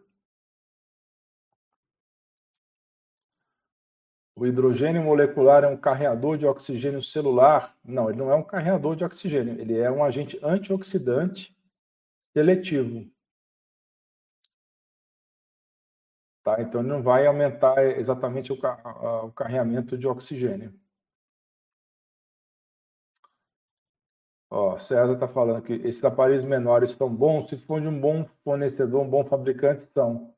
O hidrogênio molecular é um carreador de oxigênio celular? Não, ele não é um carreador de oxigênio, ele é um agente antioxidante seletivo. Tá? Então, ele não vai aumentar exatamente o, o carreamento de oxigênio. Ó, César está falando que esses aparelhos menores são bons, se for de um bom fornecedor, um bom fabricante, são.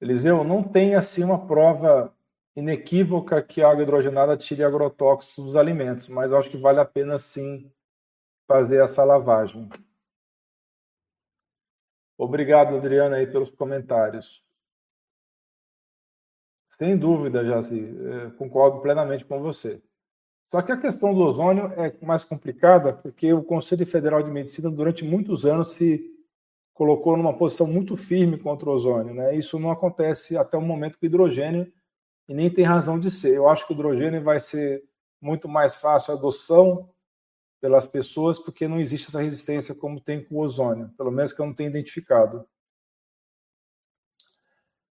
Eliseu, não tem assim uma prova inequívoca que a água hidrogenada tire agrotóxicos dos alimentos, mas acho que vale a pena sim fazer essa lavagem. Obrigado, Adriana, aí pelos comentários. Sem dúvida, Jaci, é, concordo plenamente com você. Só que a questão do ozônio é mais complicada porque o Conselho Federal de Medicina, durante muitos anos, se colocou numa posição muito firme contra o ozônio. Né? Isso não acontece até o momento com o hidrogênio e nem tem razão de ser. Eu acho que o hidrogênio vai ser muito mais fácil a adoção pelas pessoas, porque não existe essa resistência como tem com o ozônio, pelo menos que eu não tenho identificado.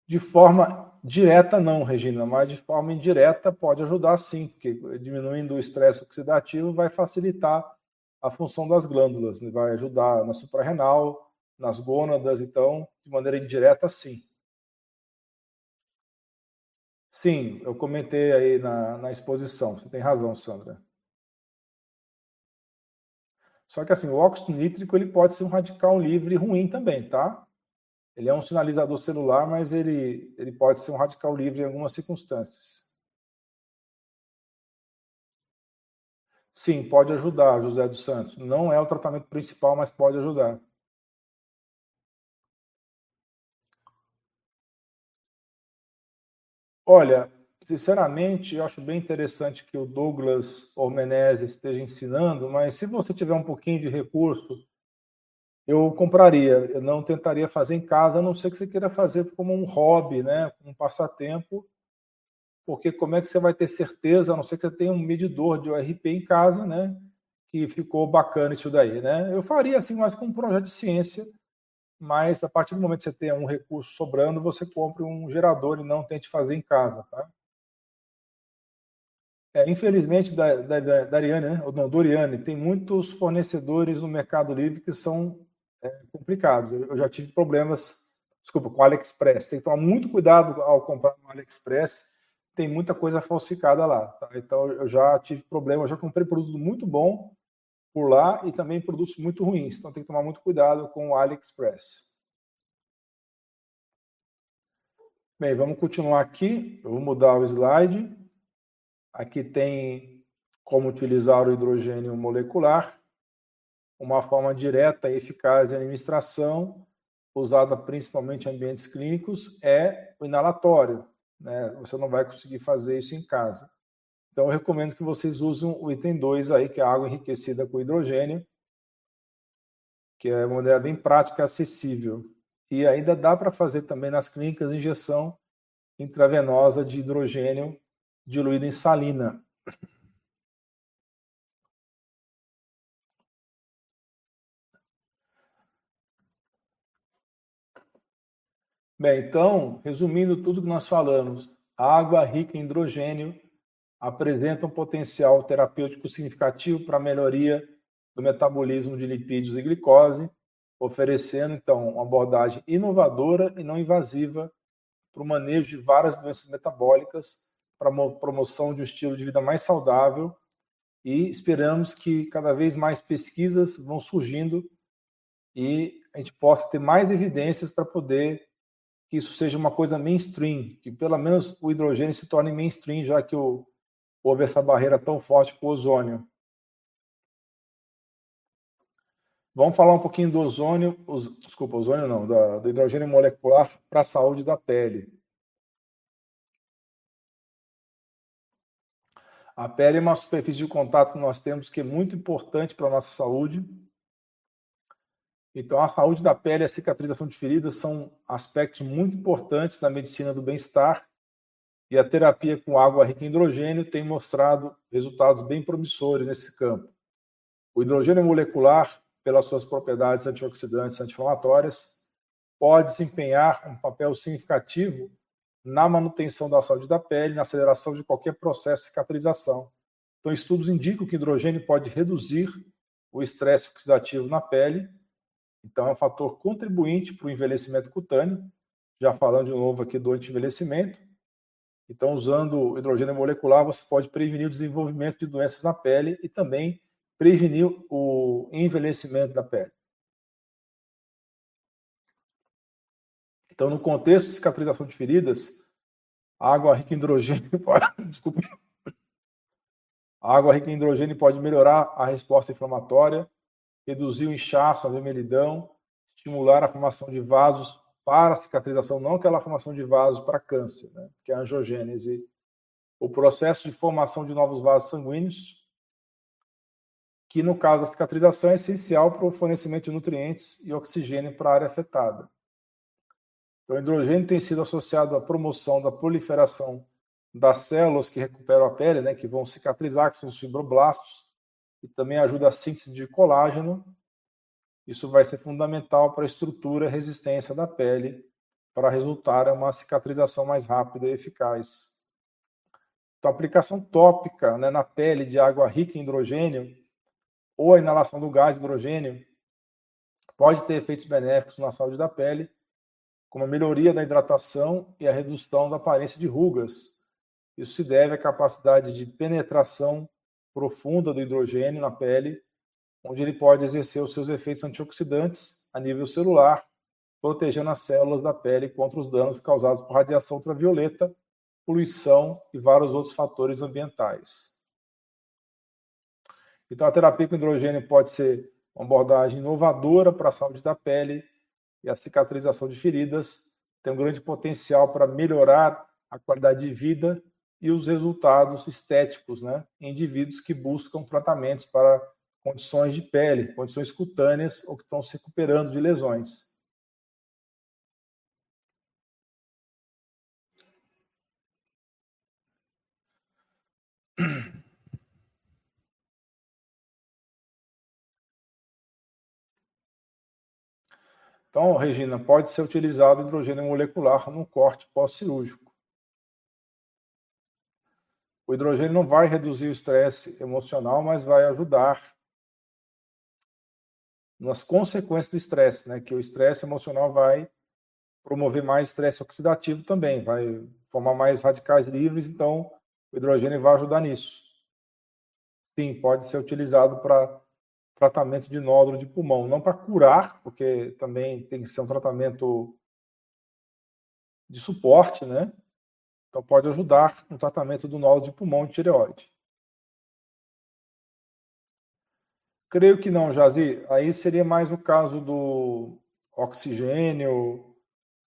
De forma direta, não, Regina, mas de forma indireta pode ajudar sim, porque diminuindo o estresse oxidativo vai facilitar a função das glândulas, né? vai ajudar na suprarrenal, nas gônadas, então, de maneira indireta, sim. Sim, eu comentei aí na, na exposição, você tem razão, Sandra. Só que assim, o óxido nítrico ele pode ser um radical livre ruim também, tá? Ele é um sinalizador celular, mas ele, ele pode ser um radical livre em algumas circunstâncias. Sim, pode ajudar, José dos Santos. Não é o tratamento principal, mas pode ajudar. Olha, Sinceramente, eu acho bem interessante que o Douglas Ormenese esteja ensinando, mas se você tiver um pouquinho de recurso, eu compraria. Eu não tentaria fazer em casa, a não ser que você queira fazer como um hobby, né, um passatempo, porque como é que você vai ter certeza, a não ser que você tenha um medidor de ORP em casa, né, que ficou bacana isso daí, né? Eu faria assim, mais como um projeto de ciência, mas a partir do momento que você tenha um recurso sobrando, você compre um gerador e não tente fazer em casa, tá? É, infelizmente, da, da, da Ariane, né? Ou não, Doriane, tem muitos fornecedores no Mercado Livre que são é, complicados. Eu, eu já tive problemas, desculpa, com o AliExpress. Tem que tomar muito cuidado ao comprar no AliExpress, tem muita coisa falsificada lá. Tá? Então, eu já tive problema, eu já comprei produto muito bom por lá e também produtos muito ruins. Então, tem que tomar muito cuidado com o AliExpress. Bem, vamos continuar aqui. Eu vou mudar o slide. Aqui tem como utilizar o hidrogênio molecular, uma forma direta e eficaz de administração, usada principalmente em ambientes clínicos, é o inalatório. Né? Você não vai conseguir fazer isso em casa. Então, eu recomendo que vocês usem o item 2 aí, que é a água enriquecida com hidrogênio, que é uma maneira bem prática e acessível. E ainda dá para fazer também nas clínicas injeção intravenosa de hidrogênio diluído em salina. Bem, então, resumindo tudo que nós falamos, a água rica em hidrogênio apresenta um potencial terapêutico significativo para a melhoria do metabolismo de lipídios e glicose, oferecendo, então, uma abordagem inovadora e não invasiva para o manejo de várias doenças metabólicas para a promoção de um estilo de vida mais saudável e esperamos que cada vez mais pesquisas vão surgindo e a gente possa ter mais evidências para poder que isso seja uma coisa mainstream, que pelo menos o hidrogênio se torne mainstream, já que o, houve essa barreira tão forte com o ozônio. Vamos falar um pouquinho do ozônio, os, desculpa, ozônio não, do, do hidrogênio molecular para a saúde da pele. A pele é uma superfície de contato que nós temos que é muito importante para a nossa saúde. Então, a saúde da pele e a cicatrização de feridas são aspectos muito importantes da medicina do bem-estar. E a terapia com água rica em hidrogênio tem mostrado resultados bem promissores nesse campo. O hidrogênio molecular, pelas suas propriedades antioxidantes e anti-inflamatórias, pode desempenhar um papel significativo na manutenção da saúde da pele, na aceleração de qualquer processo de cicatrização. Então, estudos indicam que hidrogênio pode reduzir o estresse oxidativo na pele, então é um fator contribuinte para o envelhecimento cutâneo, já falando de novo aqui do anti-envelhecimento. Então, usando hidrogênio molecular, você pode prevenir o desenvolvimento de doenças na pele e também prevenir o envelhecimento da pele. Então, no contexto de cicatrização de feridas, água rica em hidrogênio (laughs) pode, desculpa, a água rica em hidrogênio pode melhorar a resposta inflamatória, reduzir o inchaço, a vermelhidão, estimular a formação de vasos para a cicatrização, não aquela formação de vasos para câncer, né, que é a angiogênese. O processo de formação de novos vasos sanguíneos, que no caso da cicatrização é essencial para o fornecimento de nutrientes e oxigênio para a área afetada. Então, o hidrogênio tem sido associado à promoção da proliferação das células que recuperam a pele, né, que vão cicatrizar, que são os fibroblastos, e também ajuda a síntese de colágeno. Isso vai ser fundamental para a estrutura e resistência da pele, para resultar em uma cicatrização mais rápida e eficaz. Então, a aplicação tópica né, na pele de água rica em hidrogênio ou a inalação do gás hidrogênio pode ter efeitos benéficos na saúde da pele como a melhoria da hidratação e a redução da aparência de rugas. Isso se deve à capacidade de penetração profunda do hidrogênio na pele, onde ele pode exercer os seus efeitos antioxidantes a nível celular, protegendo as células da pele contra os danos causados por radiação ultravioleta, poluição e vários outros fatores ambientais. Então, a terapia com hidrogênio pode ser uma abordagem inovadora para a saúde da pele, e a cicatrização de feridas tem um grande potencial para melhorar a qualidade de vida e os resultados estéticos né, em indivíduos que buscam tratamentos para condições de pele, condições cutâneas ou que estão se recuperando de lesões. Então, Regina, pode ser utilizado hidrogênio molecular no corte pós-cirúrgico. o hidrogênio não vai reduzir o estresse emocional, mas vai ajudar nas consequências do estresse, né? Que o estresse emocional vai promover mais estresse oxidativo também, vai formar mais radicais livres, então o hidrogênio vai ajudar nisso. Sim, pode ser utilizado para tratamento de nódulo de pulmão, não para curar, porque também tem que ser um tratamento de suporte, né? Então pode ajudar no tratamento do nódulo de pulmão e tireoide. Creio que não, Jazi. Aí seria mais o caso do oxigênio,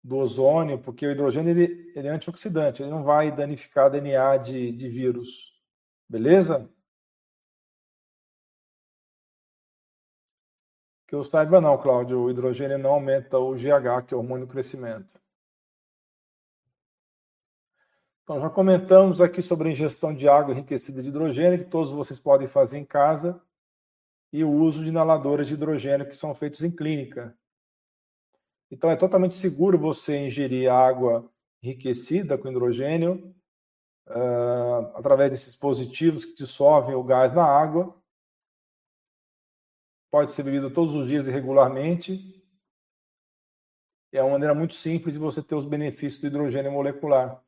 do ozônio, porque o hidrogênio ele, ele é antioxidante, ele não vai danificar DNA de, de vírus. Beleza? Que eu saiba não, Cláudio, o hidrogênio não aumenta o GH, que é o hormônio do crescimento. Então, já comentamos aqui sobre a ingestão de água enriquecida de hidrogênio, que todos vocês podem fazer em casa, e o uso de inaladores de hidrogênio que são feitos em clínica. Então, é totalmente seguro você ingerir água enriquecida com hidrogênio uh, através desses dispositivos que dissolvem o gás na água. Pode ser bebido todos os dias e regularmente. É uma maneira muito simples de você ter os benefícios do hidrogênio molecular.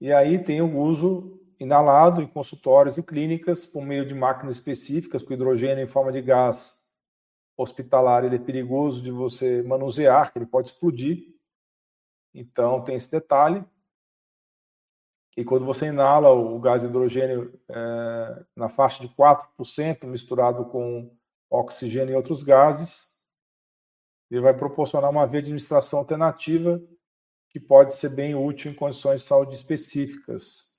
E aí tem o uso inalado em consultórios e clínicas por meio de máquinas específicas, porque o hidrogênio em forma de gás hospitalar ele é perigoso de você manusear, que ele pode explodir. Então tem esse detalhe. E quando você inala o gás hidrogênio é, na faixa de 4% misturado com oxigênio e outros gases, ele vai proporcionar uma via de administração alternativa que pode ser bem útil em condições de saúde específicas.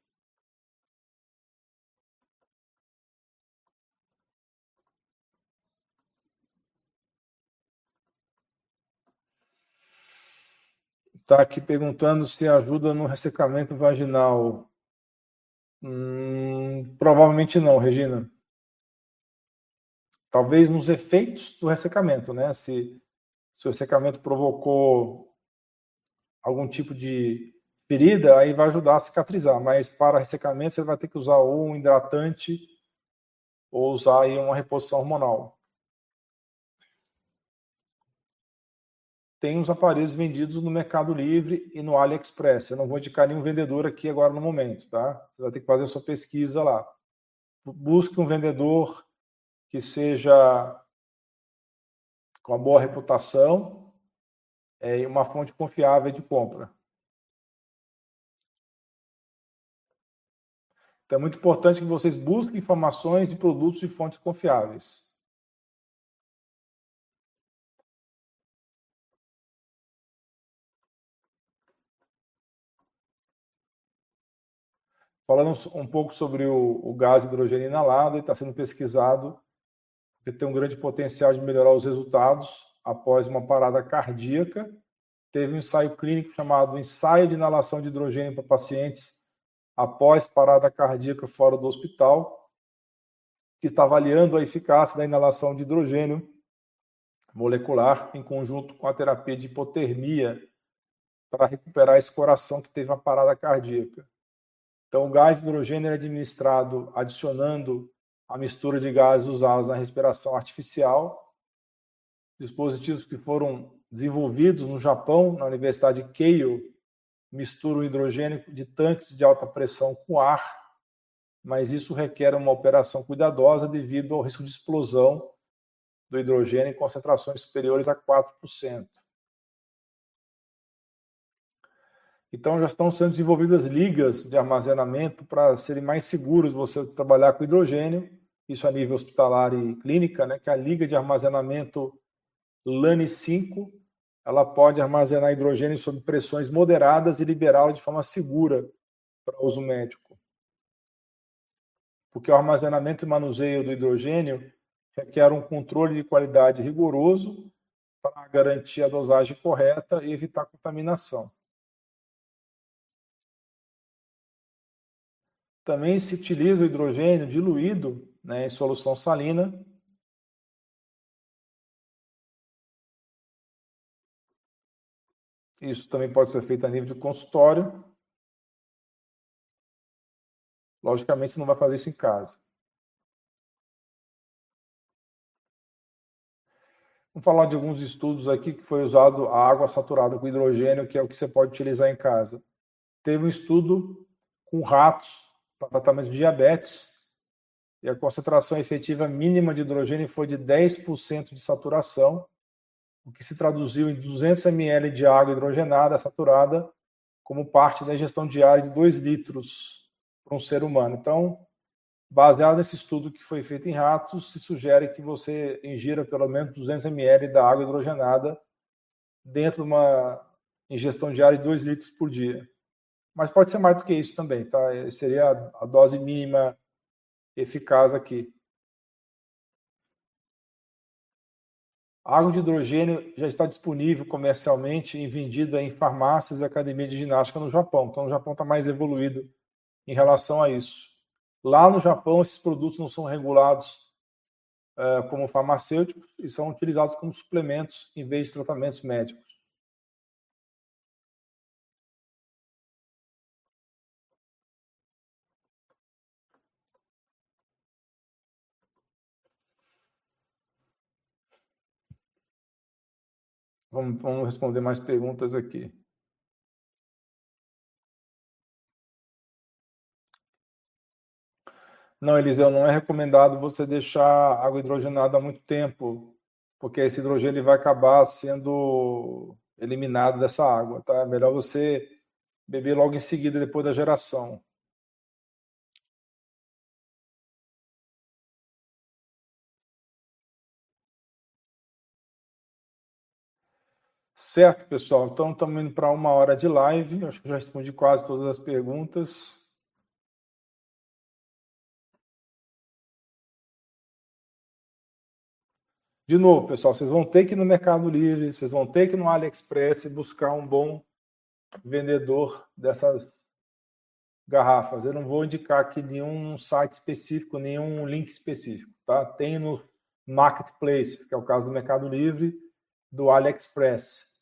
Está aqui perguntando se ajuda no ressecamento vaginal. Hum, provavelmente não, Regina. Talvez nos efeitos do ressecamento, né? Se, se o ressecamento provocou algum tipo de ferida, aí vai ajudar a cicatrizar. Mas para ressecamento, você vai ter que usar ou um hidratante ou usar aí uma reposição hormonal. Tem os aparelhos vendidos no Mercado Livre e no AliExpress. Eu não vou indicar nenhum vendedor aqui agora no momento, tá? Você vai ter que fazer a sua pesquisa lá. Busque um vendedor que seja com uma boa reputação, é, uma fonte confiável de compra. Então é muito importante que vocês busquem informações de produtos e fontes confiáveis. Falando um pouco sobre o, o gás hidrogênio inalado, está sendo pesquisado porque tem um grande potencial de melhorar os resultados após uma parada cardíaca. Teve um ensaio clínico chamado Ensaio de Inalação de Hidrogênio para Pacientes após parada cardíaca fora do hospital, que está avaliando a eficácia da inalação de hidrogênio molecular em conjunto com a terapia de hipotermia para recuperar esse coração que teve uma parada cardíaca. Então, o gás hidrogênio é administrado adicionando a mistura de gases usados na respiração artificial dispositivos que foram desenvolvidos no Japão, na Universidade Keio, misturam hidrogênio de tanques de alta pressão com ar, mas isso requer uma operação cuidadosa devido ao risco de explosão do hidrogênio em concentrações superiores a 4%. Então já estão sendo desenvolvidas ligas de armazenamento para serem mais seguros você trabalhar com hidrogênio, isso a nível hospitalar e clínica, né, que é a liga de armazenamento LANE 5, ela pode armazenar hidrogênio sob pressões moderadas e liberá-lo de forma segura para uso médico. Porque o armazenamento e manuseio do hidrogênio requer um controle de qualidade rigoroso para garantir a dosagem correta e evitar contaminação. Também se utiliza o hidrogênio diluído né, em solução salina Isso também pode ser feito a nível de consultório. Logicamente, você não vai fazer isso em casa. Vamos falar de alguns estudos aqui que foi usado a água saturada com hidrogênio, que é o que você pode utilizar em casa. Teve um estudo com ratos para tratamento de diabetes, e a concentração efetiva mínima de hidrogênio foi de 10% de saturação, o que se traduziu em 200 ml de água hidrogenada saturada como parte da ingestão diária de 2 litros para um ser humano. Então, baseado nesse estudo que foi feito em ratos, se sugere que você ingira pelo menos 200 ml da água hidrogenada dentro de uma ingestão diária de 2 litros por dia. Mas pode ser mais do que isso também, tá? Seria a dose mínima eficaz aqui. Água de hidrogênio já está disponível comercialmente e vendida em farmácias e academia de ginástica no Japão. Então, o Japão está mais evoluído em relação a isso. Lá no Japão, esses produtos não são regulados uh, como farmacêuticos e são utilizados como suplementos em vez de tratamentos médicos. Vamos, vamos responder mais perguntas aqui. Não, Eliseu, não é recomendado você deixar água hidrogenada há muito tempo, porque esse hidrogênio vai acabar sendo eliminado dessa água, tá? É melhor você beber logo em seguida, depois da geração. Certo, pessoal. Então, estamos indo para uma hora de live. Acho que já respondi quase todas as perguntas. De novo, pessoal, vocês vão ter que ir no Mercado Livre, vocês vão ter que ir no AliExpress buscar um bom vendedor dessas garrafas. Eu não vou indicar aqui nenhum site específico, nenhum link específico, tá? Tem no Marketplace, que é o caso do Mercado Livre, do AliExpress.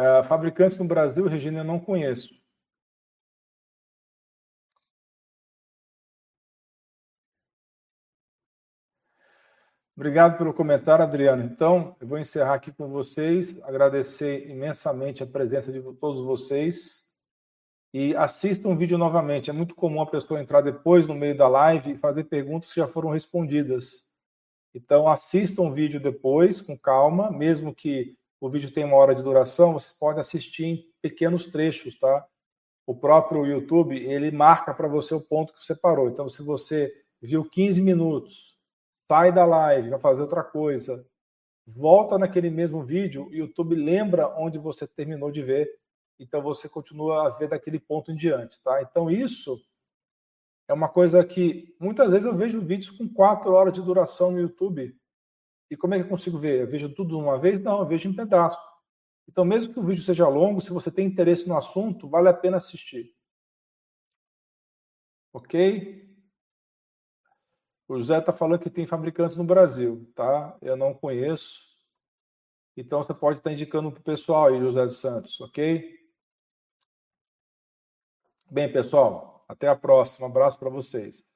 Uh, fabricantes no Brasil, Regina, eu não conheço. Obrigado pelo comentário, Adriano. Então, eu vou encerrar aqui com vocês, agradecer imensamente a presença de todos vocês e assistam o vídeo novamente. É muito comum a pessoa entrar depois no meio da live e fazer perguntas que já foram respondidas. Então, assistam o vídeo depois, com calma, mesmo que o vídeo tem uma hora de duração, vocês podem assistir em pequenos trechos, tá? O próprio YouTube, ele marca para você o ponto que você parou. Então, se você viu 15 minutos, sai da live, vai fazer outra coisa, volta naquele mesmo vídeo, o YouTube lembra onde você terminou de ver, então você continua a ver daquele ponto em diante, tá? Então, isso é uma coisa que muitas vezes eu vejo vídeos com quatro horas de duração no YouTube e como é que eu consigo ver? Eu vejo tudo de uma vez? Não, eu vejo em pedaços. Então, mesmo que o vídeo seja longo, se você tem interesse no assunto, vale a pena assistir. Ok? O José está falando que tem fabricantes no Brasil, tá? Eu não conheço. Então, você pode estar indicando para o pessoal aí, José dos Santos, ok? Bem, pessoal, até a próxima. Um abraço para vocês.